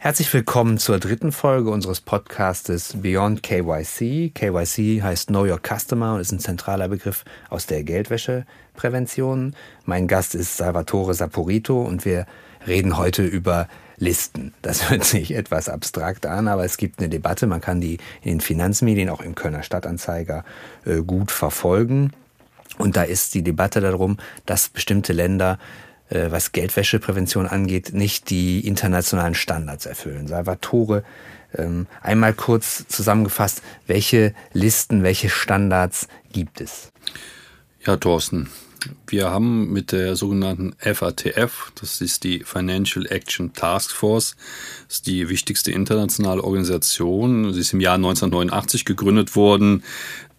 Herzlich willkommen zur dritten Folge unseres Podcastes Beyond KYC. KYC heißt Know Your Customer und ist ein zentraler Begriff aus der Geldwäscheprävention. Mein Gast ist Salvatore Saporito und wir reden heute über Listen. Das hört sich etwas abstrakt an, aber es gibt eine Debatte. Man kann die in den Finanzmedien, auch im Kölner Stadtanzeiger, äh, gut verfolgen. Und da ist die Debatte darum, dass bestimmte Länder was Geldwäscheprävention angeht, nicht die internationalen Standards erfüllen. Salvatore, ähm, einmal kurz zusammengefasst, welche Listen, welche Standards gibt es? Ja, Thorsten, wir haben mit der sogenannten FATF, das ist die Financial Action Task Force, ist die wichtigste internationale Organisation. Sie ist im Jahr 1989 gegründet worden.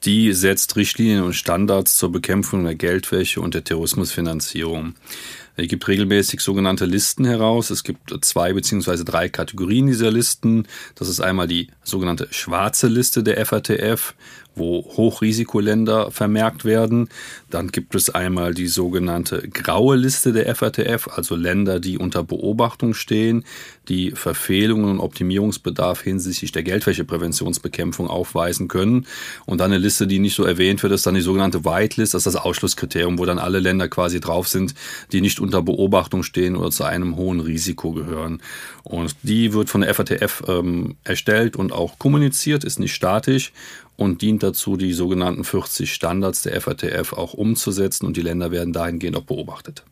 Die setzt Richtlinien und Standards zur Bekämpfung der Geldwäsche und der Terrorismusfinanzierung. Er gibt regelmäßig sogenannte Listen heraus. Es gibt zwei beziehungsweise drei Kategorien dieser Listen. Das ist einmal die sogenannte schwarze Liste der FATF, wo Hochrisikoländer vermerkt werden. Dann gibt es einmal die sogenannte graue Liste der FATF, also Länder, die unter Beobachtung stehen, die Verfehlungen und Optimierungsbedarf hinsichtlich der Geldwäschepräventionsbekämpfung aufweisen können. Und dann eine Liste, die nicht so erwähnt wird, ist dann die sogenannte Whitelist, das ist das Ausschlusskriterium, wo dann alle Länder quasi drauf sind, die nicht unter Beobachtung stehen oder zu einem hohen Risiko gehören. Und die wird von der FATF ähm, erstellt und auch kommuniziert, ist nicht statisch und dient dazu, die sogenannten 40 Standards der FATF auch umzusetzen und die Länder werden dahingehend auch beobachtet.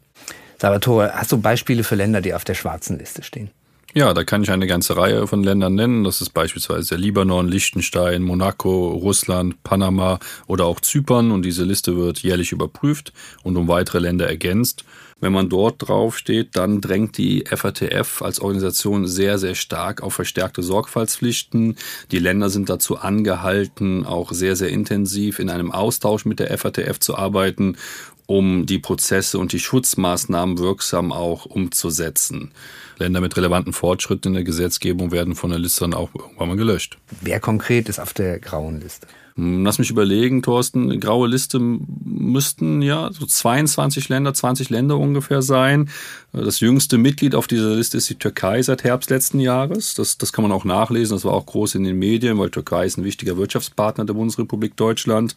Salvatore, hast du Beispiele für Länder, die auf der schwarzen Liste stehen? Ja, da kann ich eine ganze Reihe von Ländern nennen. Das ist beispielsweise der Libanon, Liechtenstein, Monaco, Russland, Panama oder auch Zypern. Und diese Liste wird jährlich überprüft und um weitere Länder ergänzt. Wenn man dort draufsteht, dann drängt die FATF als Organisation sehr, sehr stark auf verstärkte Sorgfaltspflichten. Die Länder sind dazu angehalten, auch sehr, sehr intensiv in einem Austausch mit der FATF zu arbeiten, um die Prozesse und die Schutzmaßnahmen wirksam auch umzusetzen. Länder mit relevanten Fortschritten in der Gesetzgebung werden von der Liste dann auch irgendwann mal gelöscht. Wer konkret ist auf der grauen Liste? Hm, lass mich überlegen, Thorsten, graue Liste müssten ja so 22 Länder, 20 Länder ungefähr sein. Das jüngste Mitglied auf dieser Liste ist die Türkei seit Herbst letzten Jahres. Das, das kann man auch nachlesen. Das war auch groß in den Medien, weil Türkei ist ein wichtiger Wirtschaftspartner der Bundesrepublik Deutschland.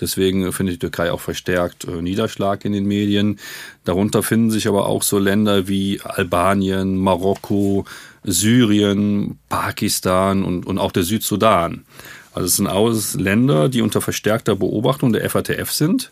Deswegen findet die Türkei auch verstärkt äh, Niederschlag in den Medien. Darunter finden sich aber auch so Länder wie Albanien, Marokko, Syrien, Pakistan und, und auch der Südsudan. Also es sind alles Länder, die unter verstärkter Beobachtung der FATF sind,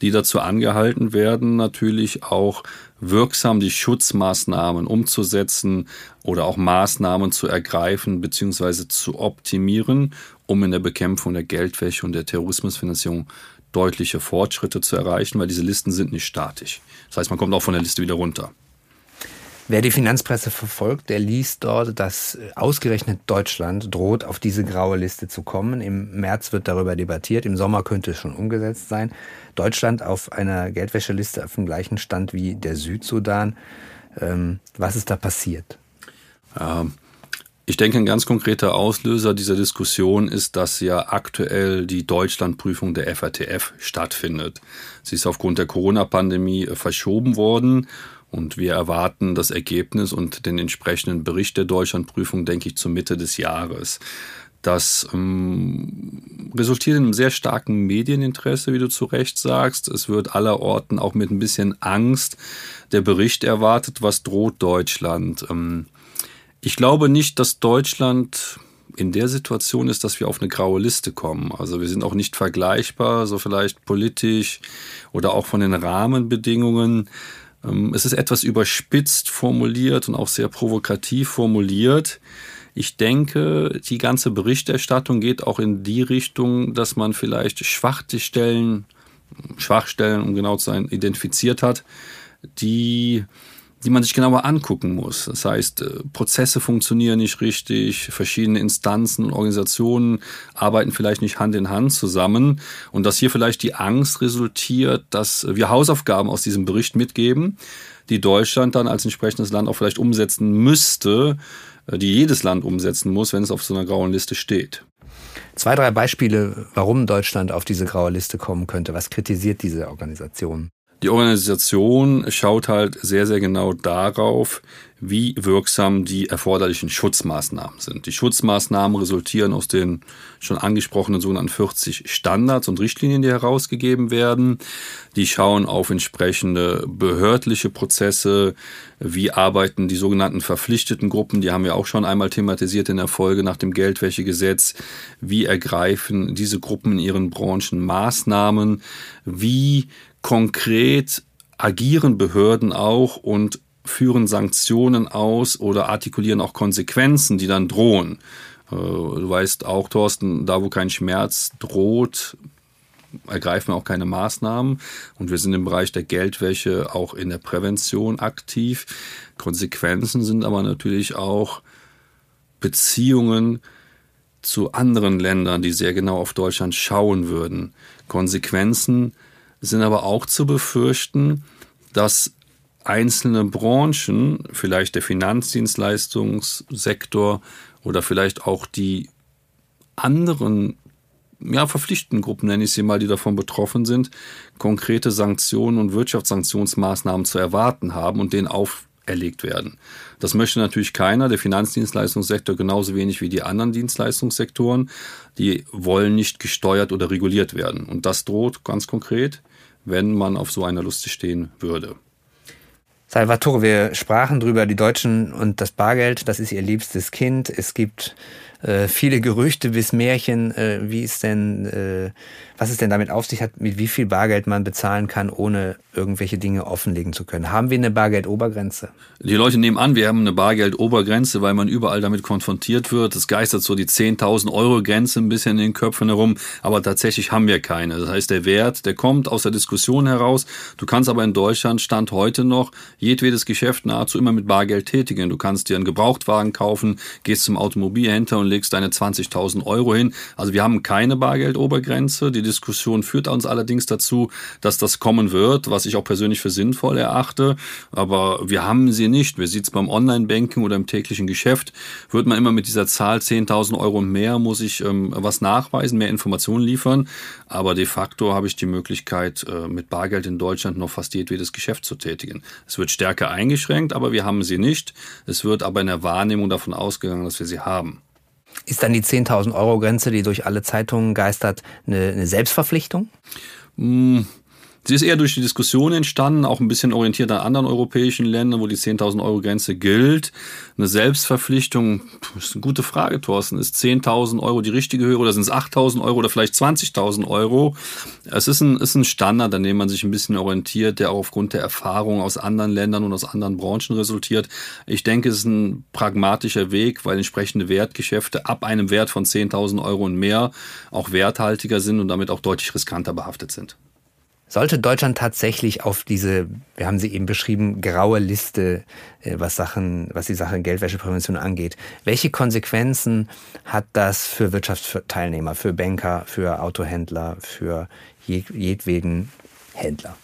die dazu angehalten werden, natürlich auch wirksam die Schutzmaßnahmen umzusetzen oder auch Maßnahmen zu ergreifen bzw. zu optimieren, um in der Bekämpfung der Geldwäsche und der Terrorismusfinanzierung deutliche Fortschritte zu erreichen, weil diese Listen sind nicht statisch. Das heißt, man kommt auch von der Liste wieder runter. Wer die Finanzpresse verfolgt, der liest dort, dass ausgerechnet Deutschland droht, auf diese graue Liste zu kommen. Im März wird darüber debattiert, im Sommer könnte es schon umgesetzt sein. Deutschland auf einer Geldwäscheliste auf dem gleichen Stand wie der Südsudan. Ähm, was ist da passiert? Ähm, ich denke, ein ganz konkreter Auslöser dieser Diskussion ist, dass ja aktuell die Deutschlandprüfung der FATF stattfindet. Sie ist aufgrund der Corona-Pandemie verschoben worden und wir erwarten das Ergebnis und den entsprechenden Bericht der Deutschlandprüfung, denke ich, zur Mitte des Jahres. Das ähm, resultiert in einem sehr starken Medieninteresse, wie du zu Recht sagst. Es wird allerorten auch mit ein bisschen Angst der Bericht erwartet, was droht Deutschland. Ähm, ich glaube nicht, dass Deutschland in der Situation ist, dass wir auf eine graue Liste kommen. Also wir sind auch nicht vergleichbar, so vielleicht politisch oder auch von den Rahmenbedingungen. Ähm, es ist etwas überspitzt formuliert und auch sehr provokativ formuliert. Ich denke, die ganze Berichterstattung geht auch in die Richtung, dass man vielleicht Schwachstellen, Schwachstellen, um genau zu sein, identifiziert hat, die die man sich genauer angucken muss. Das heißt, äh, Prozesse funktionieren nicht richtig, verschiedene Instanzen und Organisationen arbeiten vielleicht nicht Hand in Hand zusammen und dass hier vielleicht die Angst resultiert, dass wir Hausaufgaben aus diesem Bericht mitgeben, die Deutschland dann als entsprechendes Land auch vielleicht umsetzen müsste, äh, die jedes Land umsetzen muss, wenn es auf so einer grauen Liste steht. Zwei, drei Beispiele, warum Deutschland auf diese graue Liste kommen könnte. Was kritisiert diese Organisation? Die Organisation schaut halt sehr, sehr genau darauf, wie wirksam die erforderlichen Schutzmaßnahmen sind. Die Schutzmaßnahmen resultieren aus den schon angesprochenen sogenannten 40 Standards und Richtlinien, die herausgegeben werden. Die schauen auf entsprechende behördliche Prozesse, wie arbeiten die sogenannten verpflichteten Gruppen, die haben wir auch schon einmal thematisiert in der Folge nach dem Geldwäschegesetz, wie ergreifen diese Gruppen in ihren Branchen Maßnahmen, wie konkret agieren Behörden auch und führen Sanktionen aus oder artikulieren auch Konsequenzen, die dann drohen. Äh, du weißt auch, Thorsten, da wo kein Schmerz droht, ergreifen auch keine Maßnahmen. Und wir sind im Bereich der Geldwäsche auch in der Prävention aktiv. Konsequenzen sind aber natürlich auch Beziehungen zu anderen Ländern, die sehr genau auf Deutschland schauen würden. Konsequenzen sind aber auch zu befürchten, dass einzelne Branchen, vielleicht der Finanzdienstleistungssektor oder vielleicht auch die anderen ja, verpflichtenden Gruppen, nenne ich sie mal, die davon betroffen sind, konkrete Sanktionen und Wirtschaftssanktionsmaßnahmen zu erwarten haben und denen auferlegt werden. Das möchte natürlich keiner, der Finanzdienstleistungssektor genauso wenig wie die anderen Dienstleistungssektoren. Die wollen nicht gesteuert oder reguliert werden. Und das droht ganz konkret, wenn man auf so einer Liste stehen würde. Salvatore, wir sprachen drüber, die Deutschen und das Bargeld, das ist ihr liebstes Kind. Es gibt äh, viele Gerüchte bis Märchen, äh, wie ist denn, äh, was es denn damit auf sich hat, mit wie viel Bargeld man bezahlen kann, ohne irgendwelche Dinge offenlegen zu können. Haben wir eine Bargeldobergrenze? Die Leute nehmen an, wir haben eine Bargeldobergrenze, weil man überall damit konfrontiert wird. Es geistert so die 10.000 Euro Grenze ein bisschen in den Köpfen herum, aber tatsächlich haben wir keine. Das heißt, der Wert, der kommt aus der Diskussion heraus. Du kannst aber in Deutschland Stand heute noch jedwedes Geschäft nahezu immer mit Bargeld tätigen. Du kannst dir einen Gebrauchtwagen kaufen, gehst zum Automobilhändler und legst deine 20.000 Euro hin. Also wir haben keine Bargeldobergrenze. Die Diskussion führt uns allerdings dazu, dass das kommen wird, was ich auch persönlich für sinnvoll erachte. Aber wir haben sie nicht. Wie sieht es beim Online-Banking oder im täglichen Geschäft? Wird man immer mit dieser Zahl 10.000 Euro mehr, muss ich ähm, was nachweisen, mehr Informationen liefern. Aber de facto habe ich die Möglichkeit, äh, mit Bargeld in Deutschland noch fast jedwedes Geschäft zu tätigen. Es wird stärker eingeschränkt, aber wir haben sie nicht. Es wird aber in der Wahrnehmung davon ausgegangen, dass wir sie haben. Ist dann die 10.000 Euro Grenze, die durch alle Zeitungen geistert, eine, eine Selbstverpflichtung? Mmh. Sie ist eher durch die Diskussion entstanden, auch ein bisschen orientiert an anderen europäischen Ländern, wo die 10.000 Euro Grenze gilt. Eine Selbstverpflichtung, ist eine gute Frage, Thorsten. Ist 10.000 Euro die richtige Höhe oder sind es 8.000 Euro oder vielleicht 20.000 Euro? Es ist ein, ist ein Standard, an dem man sich ein bisschen orientiert, der auch aufgrund der Erfahrung aus anderen Ländern und aus anderen Branchen resultiert. Ich denke, es ist ein pragmatischer Weg, weil entsprechende Wertgeschäfte ab einem Wert von 10.000 Euro und mehr auch werthaltiger sind und damit auch deutlich riskanter behaftet sind. Sollte Deutschland tatsächlich auf diese, wir haben sie eben beschrieben, graue Liste, äh, was Sachen, was die Sache Geldwäscheprävention angeht, welche Konsequenzen hat das für Wirtschaftsteilnehmer, für Banker, für Autohändler, für jedweden Händler?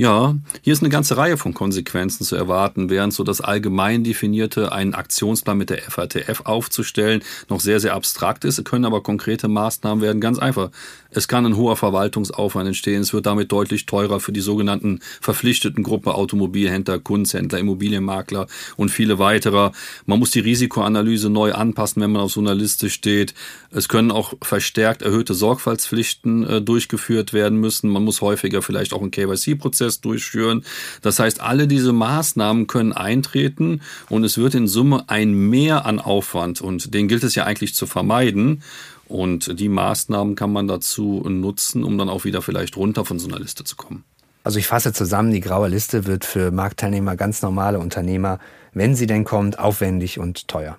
Ja, hier ist eine ganze Reihe von Konsequenzen zu erwarten, während so das allgemein definierte, einen Aktionsplan mit der FATF aufzustellen, noch sehr, sehr abstrakt ist, können aber konkrete Maßnahmen werden. Ganz einfach. Es kann ein hoher Verwaltungsaufwand entstehen. Es wird damit deutlich teurer für die sogenannten verpflichteten Gruppe Automobilhändler, Kunsthändler, Immobilienmakler und viele weitere. Man muss die Risikoanalyse neu anpassen, wenn man auf so einer Liste steht. Es können auch verstärkt erhöhte Sorgfaltspflichten äh, durchgeführt werden müssen. Man muss häufiger vielleicht auch einen KYC-Prozess durchführen. Das heißt, alle diese Maßnahmen können eintreten und es wird in Summe ein Mehr an Aufwand und den gilt es ja eigentlich zu vermeiden. Und die Maßnahmen kann man dazu nutzen, um dann auch wieder vielleicht runter von so einer Liste zu kommen. Also ich fasse zusammen, die graue Liste wird für Marktteilnehmer, ganz normale Unternehmer, wenn sie denn kommt, aufwendig und teuer.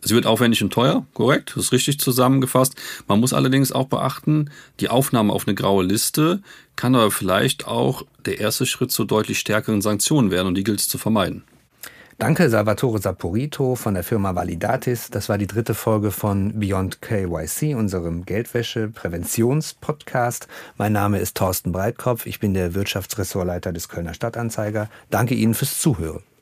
Sie wird aufwendig und teuer, korrekt, das ist richtig zusammengefasst. Man muss allerdings auch beachten, die Aufnahme auf eine graue Liste kann aber vielleicht auch der erste Schritt zu deutlich stärkeren Sanktionen werden und die gilt es zu vermeiden. Danke, Salvatore Saporito von der Firma Validatis. Das war die dritte Folge von Beyond KYC, unserem Geldwäsche-Präventions-Podcast. Mein Name ist Thorsten Breitkopf. Ich bin der Wirtschaftsressortleiter des Kölner Stadtanzeiger. Danke Ihnen fürs Zuhören.